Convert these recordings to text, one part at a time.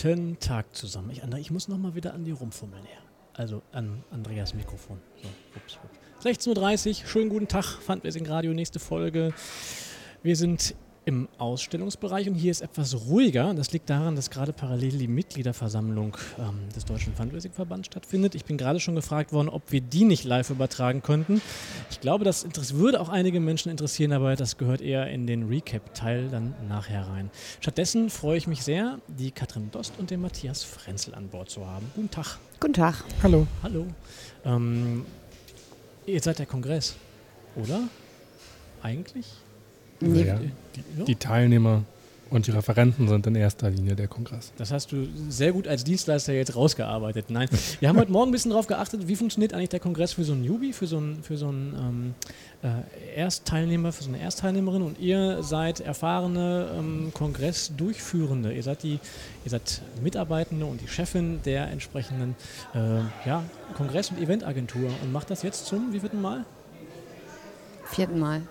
Guten Tag zusammen. Ich, ich muss nochmal wieder an die rumfummeln her. Also an Andreas Mikrofon. So, ups, ups. 16.30 Uhr, schönen guten Tag, Fundraising Radio, nächste Folge. Wir sind im Ausstellungsbereich und hier ist etwas ruhiger. Das liegt daran, dass gerade parallel die Mitgliederversammlung ähm, des Deutschen Fundraising-Verbands stattfindet. Ich bin gerade schon gefragt worden, ob wir die nicht live übertragen könnten. Ich glaube, das würde auch einige Menschen interessieren, aber das gehört eher in den Recap-Teil dann nachher rein. Stattdessen freue ich mich sehr, die Katrin Dost und den Matthias Frenzel an Bord zu haben. Guten Tag. Guten Tag. Hallo. Hallo. Ähm, ihr seid der Kongress, oder? Eigentlich? Ja, die, die Teilnehmer und die Referenten sind in erster Linie der Kongress. Das hast du sehr gut als Dienstleister jetzt rausgearbeitet. Nein, wir haben heute Morgen ein bisschen darauf geachtet, wie funktioniert eigentlich der Kongress für so einen Newbie, für so einen, für so einen ähm, äh, Erstteilnehmer, für so eine Erstteilnehmerin und ihr seid erfahrene ähm, Kongressdurchführende. Ihr seid die, ihr seid Mitarbeitende und die Chefin der entsprechenden äh, ja, Kongress- und Eventagentur und macht das jetzt zum wievielten Mal? Vierten Mal.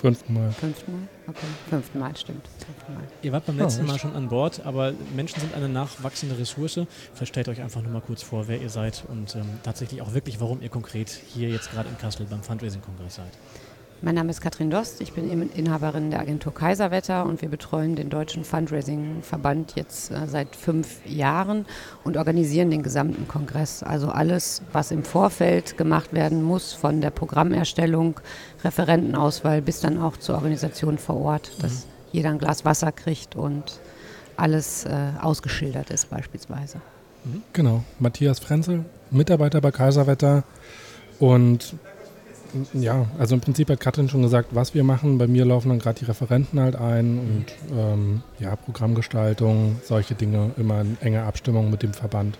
Fünften Mal. Fünften Mal? Okay, fünften Mal, stimmt. Fünften Mal. Ihr wart beim letzten oh, Mal schon an Bord, aber Menschen sind eine nachwachsende Ressource. Vielleicht stellt euch einfach nur mal kurz vor, wer ihr seid und ähm, tatsächlich auch wirklich, warum ihr konkret hier jetzt gerade in Kassel beim Fundraising-Kongress seid. Mein Name ist Katrin Dost, ich bin Inhaberin der Agentur Kaiserwetter und wir betreuen den Deutschen Fundraising-Verband jetzt äh, seit fünf Jahren und organisieren den gesamten Kongress. Also alles, was im Vorfeld gemacht werden muss, von der Programmerstellung, Referentenauswahl bis dann auch zur Organisation vor Ort, dass mhm. jeder ein Glas Wasser kriegt und alles äh, ausgeschildert ist beispielsweise. Mhm. Genau, Matthias Frenzel, Mitarbeiter bei Kaiserwetter und ja, also im Prinzip hat Katrin schon gesagt, was wir machen. Bei mir laufen dann gerade die Referenten halt ein und ähm, ja, Programmgestaltung, solche Dinge, immer in enger Abstimmung mit dem Verband.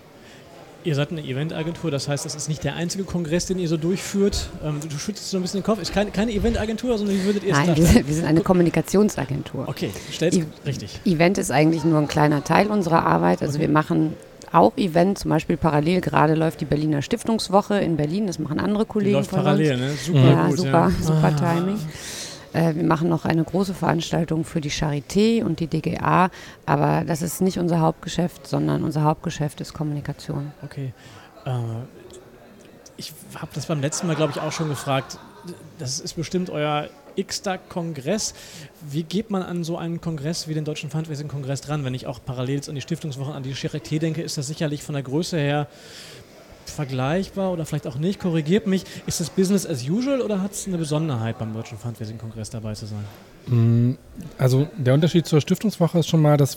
Ihr seid eine Eventagentur, das heißt, das ist nicht der einzige Kongress, den ihr so durchführt. Ähm, du schützt so ein bisschen den Kopf. Ist keine, keine Eventagentur, sondern wie würdet ihr es Nein, wir, wir, sind eine Kommunikationsagentur. Okay, stellt e richtig. Event ist eigentlich nur ein kleiner Teil unserer Arbeit. Also okay. wir machen auch Events, zum Beispiel parallel gerade läuft die Berliner Stiftungswoche in Berlin, das machen andere Kollegen die läuft von parallel, uns. Ne? Super ja, gut, super, ja. super ah. Timing. Äh, wir machen noch eine große Veranstaltung für die Charité und die DGA, aber das ist nicht unser Hauptgeschäft, sondern unser Hauptgeschäft ist Kommunikation. Okay. Äh, ich habe das beim letzten Mal, glaube ich, auch schon gefragt. Das ist bestimmt euer x-ter Kongress. Wie geht man an so einen Kongress wie den Deutschen Fundraising-Kongress dran? Wenn ich auch parallel an die Stiftungswochen, an die Charité denke, ist das sicherlich von der Größe her vergleichbar oder vielleicht auch nicht. Korrigiert mich. Ist das Business as usual oder hat es eine Besonderheit beim Deutschen Fundraising-Kongress dabei zu sein? Mm, also der Unterschied zur Stiftungswoche ist schon mal, dass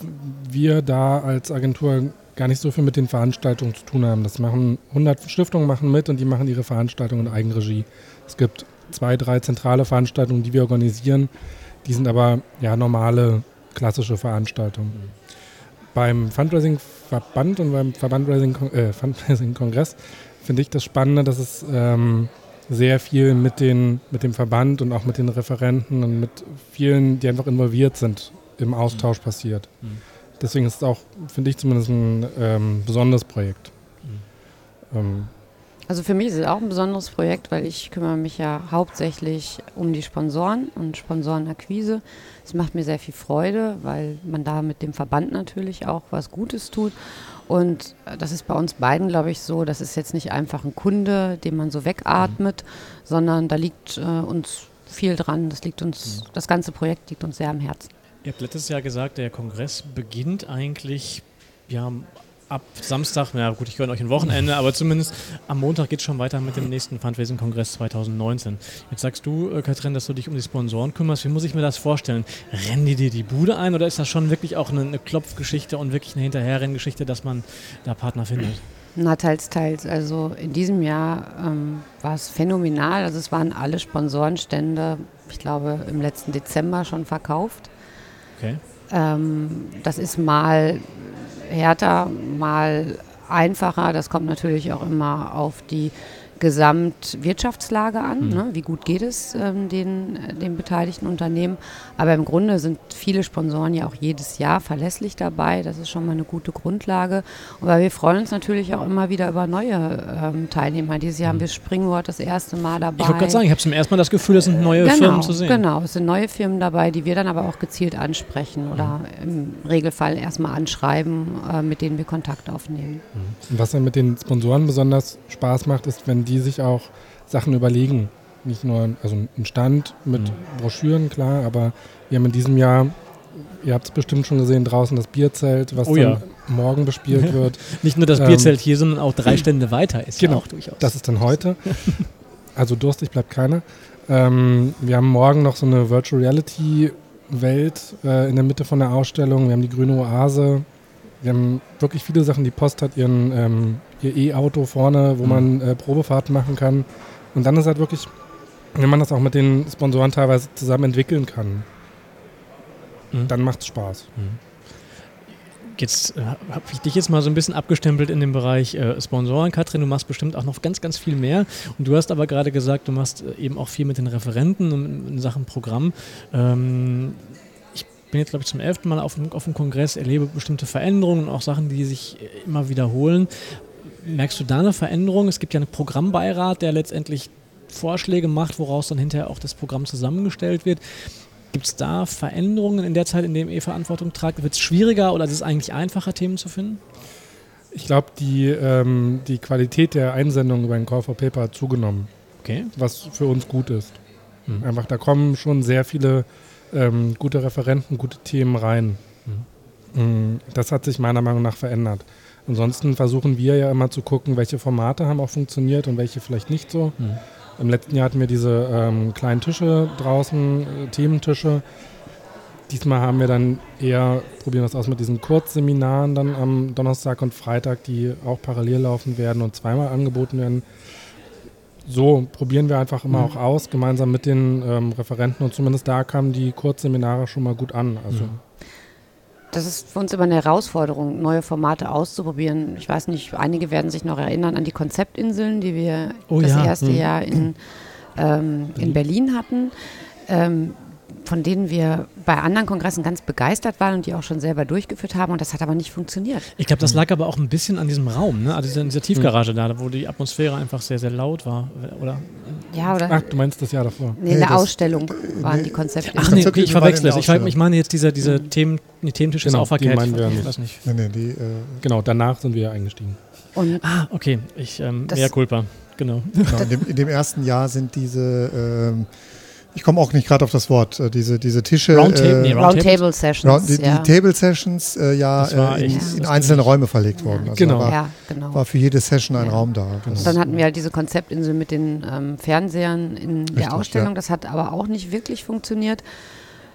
wir da als Agentur gar nicht so viel mit den Veranstaltungen zu tun haben. Das machen 100 Stiftungen machen mit und die machen ihre Veranstaltungen in Eigenregie. Es gibt zwei, drei zentrale Veranstaltungen, die wir organisieren. Die sind aber ja normale, klassische Veranstaltungen. Mhm. Beim Fundraising-Verband und beim Fundraising-Kongress äh, Fundraising finde ich das Spannende, dass es ähm, sehr viel mit, den, mit dem Verband und auch mit den Referenten und mit vielen, die einfach involviert sind, im Austausch mhm. passiert. Mhm. Deswegen ist es auch, finde ich zumindest, ein ähm, besonderes Projekt. Mhm. Ähm, also für mich ist es auch ein besonderes Projekt, weil ich kümmere mich ja hauptsächlich um die Sponsoren und Sponsorenakquise. Es macht mir sehr viel Freude, weil man da mit dem Verband natürlich auch was Gutes tut. Und das ist bei uns beiden, glaube ich, so, das ist jetzt nicht einfach ein Kunde, den man so wegatmet, mhm. sondern da liegt äh, uns viel dran. Das liegt uns, mhm. das ganze Projekt liegt uns sehr am Herzen. Ihr habt letztes Jahr gesagt, der Kongress beginnt eigentlich ja, ab Samstag, na gut, ich gönne euch ein Wochenende, aber zumindest am Montag geht es schon weiter mit dem nächsten Fundraising-Kongress 2019. Jetzt sagst du, äh, Katrin, dass du dich um die Sponsoren kümmerst. Wie muss ich mir das vorstellen? Rennen die dir die Bude ein oder ist das schon wirklich auch eine, eine Klopfgeschichte und wirklich eine Hinterherrenngeschichte, dass man da Partner findet? Na, teils, teils. Also in diesem Jahr ähm, war es phänomenal. Also es waren alle Sponsorenstände, ich glaube, im letzten Dezember schon verkauft. Okay. Ähm, das ist mal härter, mal einfacher. Das kommt natürlich auch immer auf die Gesamtwirtschaftslage an. Mhm. Ne? Wie gut geht es ähm, den, den beteiligten Unternehmen? Aber im Grunde sind viele Sponsoren ja auch jedes Jahr verlässlich dabei. Das ist schon mal eine gute Grundlage. Und wir freuen uns natürlich auch immer wieder über neue ähm, Teilnehmer. Dieses Jahr mhm. haben wir Springwort das erste Mal dabei. Ich wollte gerade sagen, ich habe zum ersten Mal das Gefühl, es sind neue genau, Firmen zu sehen. Genau, es sind neue Firmen dabei, die wir dann aber auch gezielt ansprechen oder mhm. im Regelfall erstmal anschreiben, äh, mit denen wir Kontakt aufnehmen. Mhm. Was dann mit den Sponsoren besonders Spaß macht, ist, wenn die sich auch Sachen überlegen. Nicht nur, also ein Stand mit mhm. Broschüren, klar, aber wir haben in diesem Jahr, ihr habt es bestimmt schon gesehen, draußen das Bierzelt, was oh, dann ja. morgen bespielt wird. Nicht nur das ähm, Bierzelt hier, sondern auch drei Stände weiter ist genau, ja auch durchaus. Das ist dann heute. Also durstig bleibt keiner. Ähm, wir haben morgen noch so eine Virtual Reality Welt äh, in der Mitte von der Ausstellung. Wir haben die grüne Oase. Wir haben wirklich viele Sachen. Die Post hat ihren ähm, ihr E-Auto vorne, wo mhm. man äh, Probefahrten machen kann. Und dann ist halt wirklich, wenn man das auch mit den Sponsoren teilweise zusammen entwickeln kann, mhm. dann macht es Spaß. Mhm. Jetzt äh, habe ich dich jetzt mal so ein bisschen abgestempelt in dem Bereich äh, Sponsoren. Katrin, du machst bestimmt auch noch ganz, ganz viel mehr. Und du hast aber gerade gesagt, du machst äh, eben auch viel mit den Referenten und in Sachen Programm. Ähm, ich bin jetzt, glaube ich, zum elften Mal auf, auf dem Kongress, erlebe bestimmte Veränderungen und auch Sachen, die sich äh, immer wiederholen. Merkst du da eine Veränderung? Es gibt ja einen Programmbeirat, der letztendlich Vorschläge macht, woraus dann hinterher auch das Programm zusammengestellt wird. Gibt es da Veränderungen in der Zeit, in der ihr Verantwortung tragt? Wird es schwieriger oder ist es eigentlich einfacher, Themen zu finden? Ich glaube, die, ähm, die Qualität der Einsendung über den Call for Paper hat zugenommen. Okay. Was für uns gut ist. Mhm. Einfach, da kommen schon sehr viele ähm, gute Referenten, gute Themen rein. Mhm. Das hat sich meiner Meinung nach verändert. Ansonsten versuchen wir ja immer zu gucken, welche Formate haben auch funktioniert und welche vielleicht nicht so. Mhm. Im letzten Jahr hatten wir diese ähm, kleinen Tische draußen, äh, Thementische. Diesmal haben wir dann eher, probieren das aus mit diesen Kurzseminaren dann am Donnerstag und Freitag, die auch parallel laufen werden und zweimal angeboten werden. So probieren wir einfach immer mhm. auch aus, gemeinsam mit den ähm, Referenten und zumindest da kamen die Kurzseminare schon mal gut an. Also mhm das ist für uns immer eine Herausforderung, neue Formate auszuprobieren. Ich weiß nicht, einige werden sich noch erinnern an die Konzeptinseln, die wir oh, das ja. erste hm. Jahr in, ähm, in Berlin hatten. Ähm, von denen wir bei anderen Kongressen ganz begeistert waren und die auch schon selber durchgeführt haben und das hat aber nicht funktioniert. Ich glaube, das lag aber auch ein bisschen an diesem Raum, ne? also dieser, dieser Tiefgarage mhm. da, wo die Atmosphäre einfach sehr, sehr laut war, oder? Ja, oder? Ach, du meinst das Jahr davor? Nee, in der Ausstellung waren nee, die Konzepte. Ach nee, okay, ich verwechsel es. Ich, ich, meine jetzt diese, diese mhm. Themen, die Thementische genau, ist auch verkehrt. Die meinen wir nicht. nicht. Nee, nee, die, äh, genau, danach sind wir eingestiegen. Und ah, okay, ich, ähm, mehr Culpa, genau. genau in, dem, in, dem, ersten Jahr sind diese ähm, ich komme auch nicht gerade auf das Wort, äh, diese, diese Tische. Roundtable äh, nee, Round Round Sessions. Round, die, ja. die, Table Sessions äh, ja äh, in, in einzelne Räume verlegt worden. Also genau. War, ja, genau. war für jede Session ein Raum da. Genau. Dann hatten wir halt diese Konzeptinsel mit den ähm, Fernsehern in Richtig, der Ausstellung. Das hat aber auch nicht wirklich funktioniert.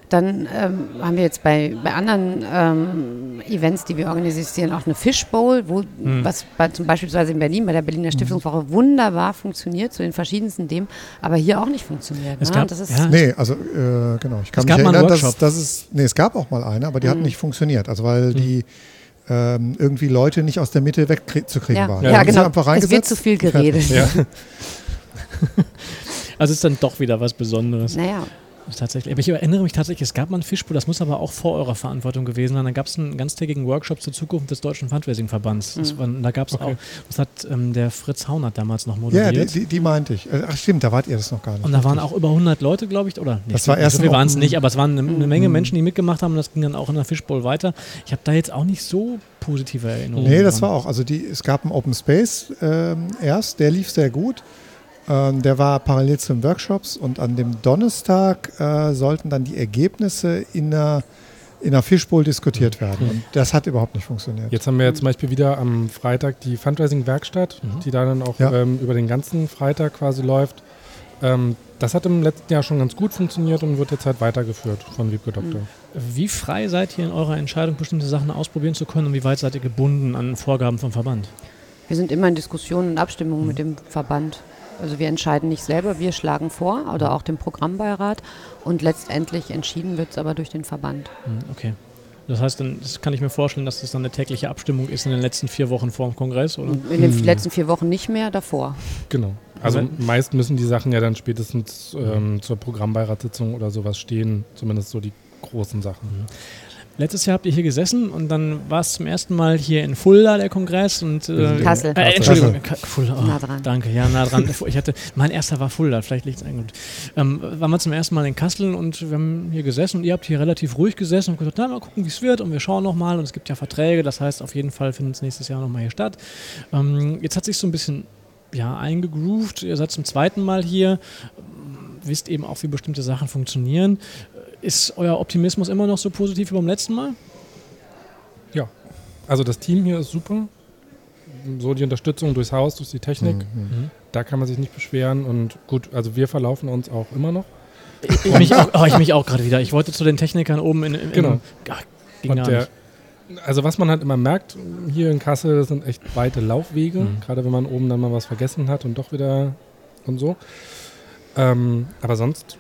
Dann ähm, haben wir jetzt bei, bei anderen ähm, Events, die wir organisieren, auch eine Fishbowl, wo mhm. was bei, zum Beispiel in Berlin bei der Berliner Stiftungswoche mhm. wunderbar funktioniert, zu den verschiedensten Themen, aber hier auch nicht funktioniert. Es ne? gab, das ist ja. Nee, also äh, genau, ich kann es mich erinnern, dass, dass es, nee, es gab auch mal eine, aber die mhm. hat nicht funktioniert, also weil die ähm, irgendwie Leute nicht aus der Mitte wegzukriegen ja. waren. Ja, ja genau. Es wird zu viel geredet. Ja. also ist dann doch wieder was Besonderes. Naja. Tatsächlich. Aber ich erinnere mich tatsächlich, es gab mal ein Fischbuch, das muss aber auch vor eurer Verantwortung gewesen sein. Da gab es einen ganztägigen Workshop zur Zukunft des Deutschen Fundraising-Verbands. Mhm. Da gab es okay. auch, das hat ähm, der Fritz Haunert damals noch moderiert. Ja, die, die, die, meinte ich. Ach stimmt, da wart ihr das noch gar nicht. Und da waren auch über 100 Leute, glaube ich, oder? Nicht, das war erst so viel waren es nicht, aber es waren eine, eine Menge mhm. Menschen, die mitgemacht haben und das ging dann auch in der Fishbowl weiter. Ich habe da jetzt auch nicht so positive Erinnerungen. Nee, das war auch, also die, es gab einen Open Space ähm, erst, der lief sehr gut. Ähm, der war parallel zu den Workshops und an dem Donnerstag äh, sollten dann die Ergebnisse in der, in der Fishbowl diskutiert werden. Und das hat überhaupt nicht funktioniert. Jetzt haben wir ja zum Beispiel wieder am Freitag die Fundraising-Werkstatt, mhm. die da dann auch ja. ähm, über den ganzen Freitag quasi läuft. Ähm, das hat im letzten Jahr schon ganz gut funktioniert und wird jetzt halt weitergeführt von Wiebke Doktor. Wie frei seid ihr in eurer Entscheidung, bestimmte Sachen ausprobieren zu können und wie weit seid ihr gebunden an Vorgaben vom Verband? Wir sind immer in Diskussionen und Abstimmungen mhm. mit dem Verband. Also wir entscheiden nicht selber, wir schlagen vor oder auch dem Programmbeirat und letztendlich entschieden wird es aber durch den Verband. Hm, okay. Das heißt, dann das kann ich mir vorstellen, dass das dann eine tägliche Abstimmung ist in den letzten vier Wochen vor dem Kongress, oder? In den letzten vier Wochen nicht mehr, davor. Genau. Also meist müssen die Sachen ja dann spätestens ähm, zur Programmbeiratssitzung oder sowas stehen, zumindest so die großen Sachen. Letztes Jahr habt ihr hier gesessen und dann war es zum ersten Mal hier in Fulda der Kongress und in Kassel. Äh, Entschuldigung, Kassel. Ka- Fulda. Oh, Nah dran. Danke, ja, nah dran. Ich hatte, mein erster war Fulda, vielleicht liegt es ein gut. Ähm, waren wir zum ersten Mal in Kassel und wir haben hier gesessen und ihr habt hier relativ ruhig gesessen und gesagt, na, mal gucken, wie es wird und wir schauen nochmal und es gibt ja Verträge, das heißt, auf jeden Fall findet es nächstes Jahr nochmal hier statt. Ähm, jetzt hat sich so ein bisschen ja, eingegroovt, ihr seid zum zweiten Mal hier, wisst eben auch, wie bestimmte Sachen funktionieren. Ist euer Optimismus immer noch so positiv wie beim letzten Mal? Also das Team hier ist super. So die Unterstützung durchs Haus, durch die Technik, Mhm. da kann man sich nicht beschweren. Und gut, also wir verlaufen uns auch immer noch. Ich mich auch, oh, ich mich auch gerade wieder. Ich wollte zu den Technikern oben in, in Genau. in, ach, ging Und gar der, nicht. also was man halt immer merkt, hier in Kassel sind echt weite Laufwege, Mhm. gerade wenn man oben dann mal was vergessen hat und doch wieder und so. Ähm, aber sonst,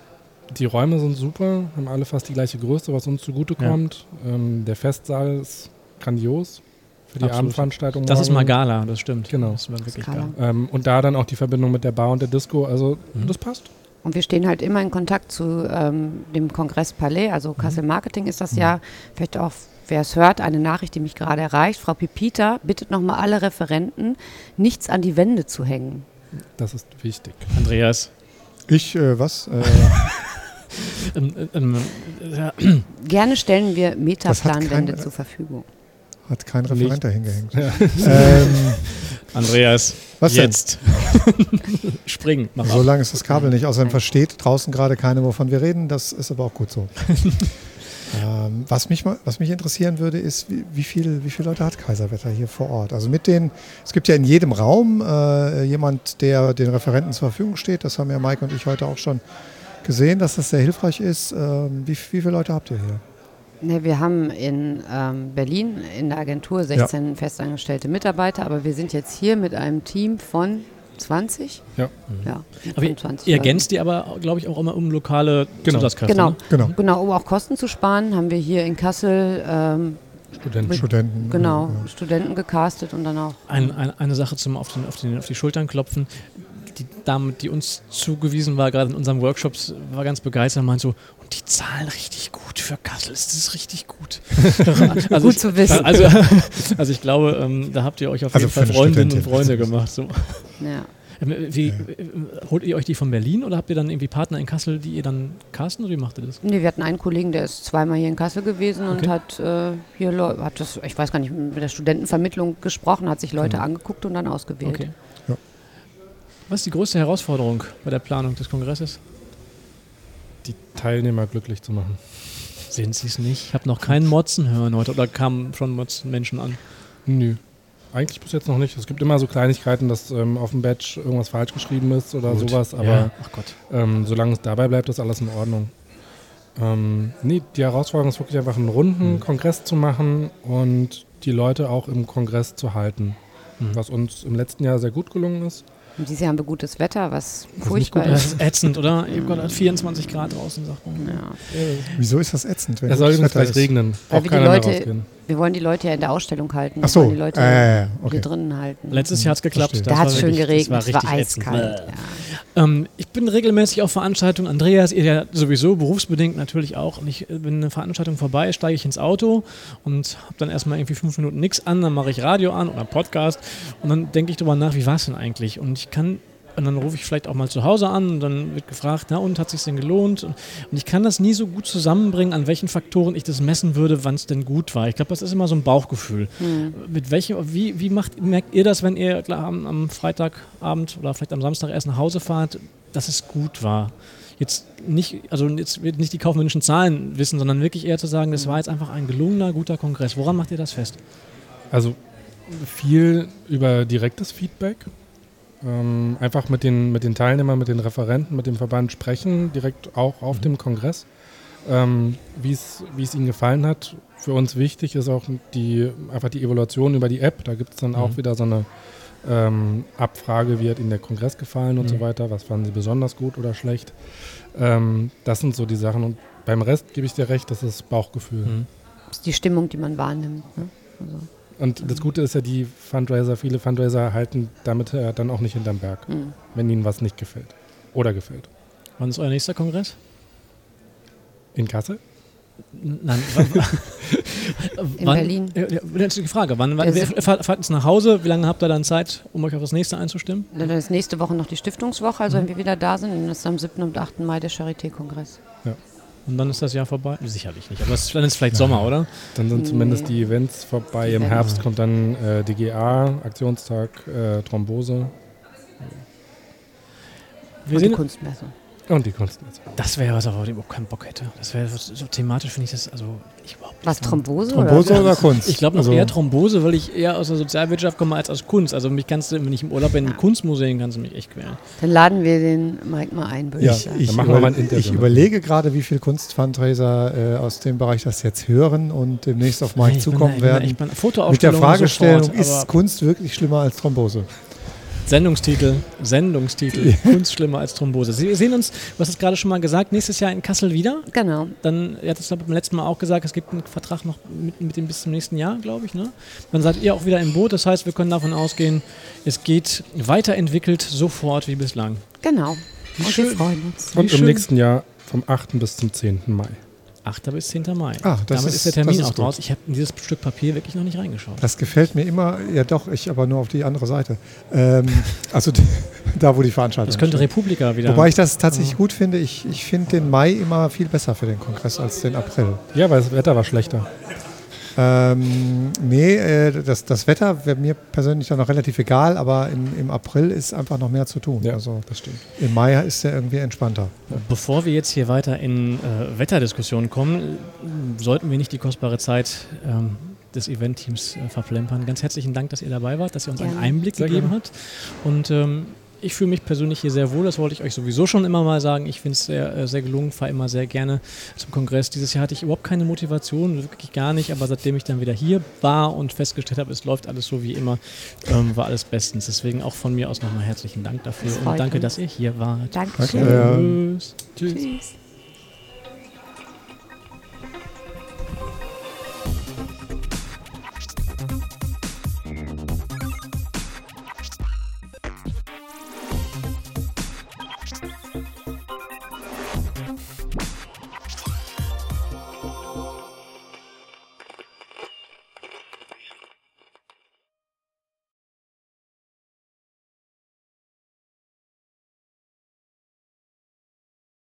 die Räume sind super, haben alle fast die gleiche Größe, was uns zugutekommt. Ähm, der Festsaal ist grandios für die Absolut. Abendveranstaltung. Das ist morgen. Magala, das stimmt. Genau. Das war wirklich geil. Ähm, und da dann auch die Verbindung mit der Bar und der Disco, also Mhm. das passt. Und wir stehen halt immer in Kontakt zu ähm, dem Kongress Palais, also Kassel Marketing ist das ja. Vielleicht auch, wer es hört, eine Nachricht, die mich gerade erreicht. Frau Pipita bittet nochmal alle Referenten, nichts an die Wände zu hängen. Das ist wichtig. Andreas. Ich, äh, was? Äh, Ähm, ähm, Gerne stellen wir Metaplanwände zur Verfügung. hat kein Referent da hingehängt. Ja. Ähm, Andreas, was jetzt. Spring, mach So ab. lang ist das Kabel nicht. Außerdem versteht draußen gerade keiner, wovon wir reden. Das ist aber auch gut so. ähm, was, mich, mal- was mich interessieren würde, ist, wie, wie, viel, wie viele Leute hat Kaiserwetter hier vor Ort? Also mit den, es gibt ja in jedem Raum äh, jemand, der den Referenten zur Verfügung steht. Das haben ja Mike und ich heute auch schon gesehen, dass das sehr hilfreich ist. Ähm, wie, wie viele Leute habt ihr hier? Ne, wir haben in ähm, Berlin in der Agentur 16 festangestellte Mitarbeiter, aber wir sind jetzt hier mit einem Team von 20? Ja. Ja, Aber von 20 Ihr Leuten. ergänzt die aber, glaube ich, auch immer um lokale Genau. Zusatzkräfte. Genau. Ne? Genau. Genau, um auch Kosten zu sparen, haben wir hier in Kassel ähm, Studenten. Studenten. genau Ja. Studenten gecastet und dann auch Ein, ein, eine Sache zum auf, den, auf, den, auf die Schultern klopfen. Die Dame, die uns zugewiesen war, gerade in unserem Workshops, war ganz begeistert und meinte so, und die zahlen richtig gut für Kassel, das ist richtig gut. also Gut ich, zu wissen. Also, also ich glaube, ähm, da habt ihr euch auf Also jeden Fall Freundinnen und. Freunde gemacht. So. ja. Ähm, Wie, äh, holt ihr euch die von Berlin oder habt ihr dann irgendwie Partner in Kassel, die ihr dann casten oder wie macht ihr das? Nee, wir hatten einen Kollegen, der ist zweimal hier in Kassel gewesen und Okay. hat äh, hier Leu- hat das, ich weiß gar nicht, mit der Studentenvermittlung gesprochen, hat sich Leute Mhm. angeguckt und dann ausgewählt. Okay. Was ist die größte Herausforderung bei der Planung des Kongresses? Die Teilnehmer glücklich zu machen. Sind sie es nicht? Ich habe noch keinen Motzen hören heute oder kamen schon Motzen Menschen an? Nö. Eigentlich bis jetzt noch nicht. Es gibt immer so Kleinigkeiten, dass ähm, auf dem Badge irgendwas falsch geschrieben ist oder Gut. sowas, aber ja. ach Gott. ähm, solange es dabei bleibt, ist alles in Ordnung. Ähm, nee, die Herausforderung ist wirklich einfach einen runden Mhm. Kongress zu machen und die Leute auch im Kongress zu halten. Mhm. Was uns im letzten Jahr sehr gut gelungen ist. Und dieses Jahr haben wir gutes Wetter, was nicht furchtbar gut Das ist. ist ätzend, oder? Ich hab Gott, 24 Grad draußen, sagt man. Ja. Wieso ist das ätzend? Wenn Es soll gleich ist? regnen. Weil Braucht wir die Leute- rausgehen. Wir wollen die Leute ja in der Ausstellung halten. Ach Wir so, wollen die Leute äh, hier okay. drinnen halten. Letztes Jahr hat es geklappt. Da Das hat war es schön geregnet, Das es war war eiskalt. Ja. Ähm, ich bin regelmäßig auf Veranstaltungen. Andreas, ihr ja sowieso berufsbedingt natürlich auch. Und ich, wenn eine Veranstaltung vorbei ist, steige ich ins Auto und habe dann erstmal irgendwie fünf Minuten nichts an. Dann mache ich Radio an oder Podcast und dann denke ich darüber nach, wie war es denn eigentlich? Und ich kann. Und dann rufe ich vielleicht auch mal zu Hause an und dann wird gefragt, na und, hat sich denn gelohnt? Und, ich kann das nie so gut zusammenbringen, an welchen Faktoren ich das messen würde, wann es denn gut war. Ich glaube, das ist immer so ein Bauchgefühl. Hm. Mit welchem, wie, wie macht, merkt ihr das, wenn ihr klar, am, am Freitagabend oder vielleicht am Samstag erst nach Hause fahrt, dass es gut war? Jetzt nicht, also jetzt wird nicht die kaufmännischen Zahlen wissen, sondern wirklich eher zu sagen, das war jetzt einfach ein gelungener, guter Kongress. Woran macht ihr das fest? Also viel über direktes Feedback. Ähm, einfach mit den, mit den Teilnehmern, mit den Referenten, mit dem Verband sprechen, direkt auch auf dem Kongress, ähm, wie es wie es ihnen gefallen hat. Für uns wichtig ist auch die, einfach die Evaluation über die App. Da gibt es dann auch Mhm. wieder so eine ähm, Abfrage, wie hat Ihnen der Kongress gefallen und Mhm. so weiter, was fanden Sie besonders gut oder schlecht. Ähm, das sind so die Sachen. Und beim Rest gebe ich dir recht, das ist Bauchgefühl. Mhm. ist die Stimmung, die man wahrnimmt. Ne? Also, Und das Gute ist ja, die Fundraiser, viele Fundraiser halten damit äh, dann auch nicht hinterm Berg, hm. wenn ihnen was nicht gefällt. Oder gefällt. Wann ist euer nächster Kongress? In Kassel? Nein. wann- In wann- Berlin. Ja, ja, die Frage. Wann, wann, fahrt, fahrt jetzt nach Hause? Wie lange habt ihr dann Zeit, um euch auf das nächste einzustimmen? Dann ist nächste Woche noch die Stiftungswoche, Mhm. also wenn wir wieder da sind, dann ist am 7. und 8. Mai der Charité-Kongress. Und dann ist das Jahr vorbei? Sicherlich nicht. Aber es, dann ist vielleicht Sommer, oder? Dann sind Nee. zumindest die Events vorbei. Im. Herbst kommt dann äh, DGA, Aktionstag, äh, Thrombose Wir und die Kunstmesse. Und die Kunstmesse. das wäre was, auf was ich überhaupt keinen Bock hätte. Das wäre was- so thematisch, finde ich das, also ich überhaupt nicht. Was, Thrombose? Thrombose oder? oder Kunst? Ich glaube noch Also- eher Thrombose, weil ich eher aus der Sozialwirtschaft komme als aus Kunst. Also mich kannst du, wenn ich im Urlaub bin, in Kunstmuseen kannst du mich echt quälen. Dann laden wir den Mike mal ein, würde Ja, ich sagen. ich, Dann machen wir mal ein Interview ich überlege gerade, wie viele Kunstfundraiser äh, aus dem Bereich das jetzt hören und demnächst auf Mike zukommen da- ich bin da werden. Mit der Fragestellung, sofort, ist Kunst wirklich schlimmer als Thrombose? Sendungstitel, Sendungstitel, Kunst schlimmer als Thrombose. Sie sehen uns, du hast es gerade schon mal gesagt, nächstes Jahr in Kassel wieder. Genau. Dann, ihr hattet es beim letzten Mal auch gesagt, es gibt einen Vertrag noch mit, mit dem bis zum nächsten Jahr, glaube ich. Ne? Dann seid ihr auch wieder im Boot. Das heißt, wir können davon ausgehen, es geht weiterentwickelt sofort wie bislang. Genau. Wie Und schön. wir freuen uns. Und im nächsten Jahr vom 8. bis zum 10. Mai. 8. bis 10. Mai. Ah, das Damit ist- ist, der Termin ist auch draus. Ich habe in dieses Stück Papier wirklich noch nicht reingeschaut. Das gefällt mir immer, ja doch, ich aber nur auf die andere Seite. Ähm, also die, da, wo die Veranstaltung Das könnte steht. Republika wieder. Wobei ich das tatsächlich gut finde. Ich, ich finde den Mai immer viel besser für den Kongress als den April. Ja, weil das Wetter war schlechter. Ähm, nee, äh, das, das Wetter wäre mir persönlich dann noch relativ egal, aber im, im April ist einfach noch mehr zu tun. Ja, Also das stimmt. im Mai ist er irgendwie entspannter. Bevor wir jetzt hier weiter in äh, Wetterdiskussionen kommen, sollten wir nicht die kostbare Zeit ähm, des Eventteams äh, verplempern. Ganz herzlichen Dank, dass ihr dabei wart, dass ihr uns einen Gerne. Einblick Sehr gegeben habt. Und ähm, ich fühle mich persönlich hier sehr wohl, das wollte ich euch sowieso schon immer mal sagen. Ich finde es sehr, äh, sehr gelungen, fahre immer sehr gerne zum Kongress. Dieses Jahr hatte ich überhaupt keine Motivation, wirklich gar nicht, aber seitdem ich dann wieder hier war und festgestellt habe, es läuft alles so wie immer, ähm, war alles bestens. Deswegen auch von mir aus nochmal herzlichen Dank dafür Das und danke, uns. dass ihr hier wart. Dankeschön. Danke. Tschüss. Tschüss. Tschüss.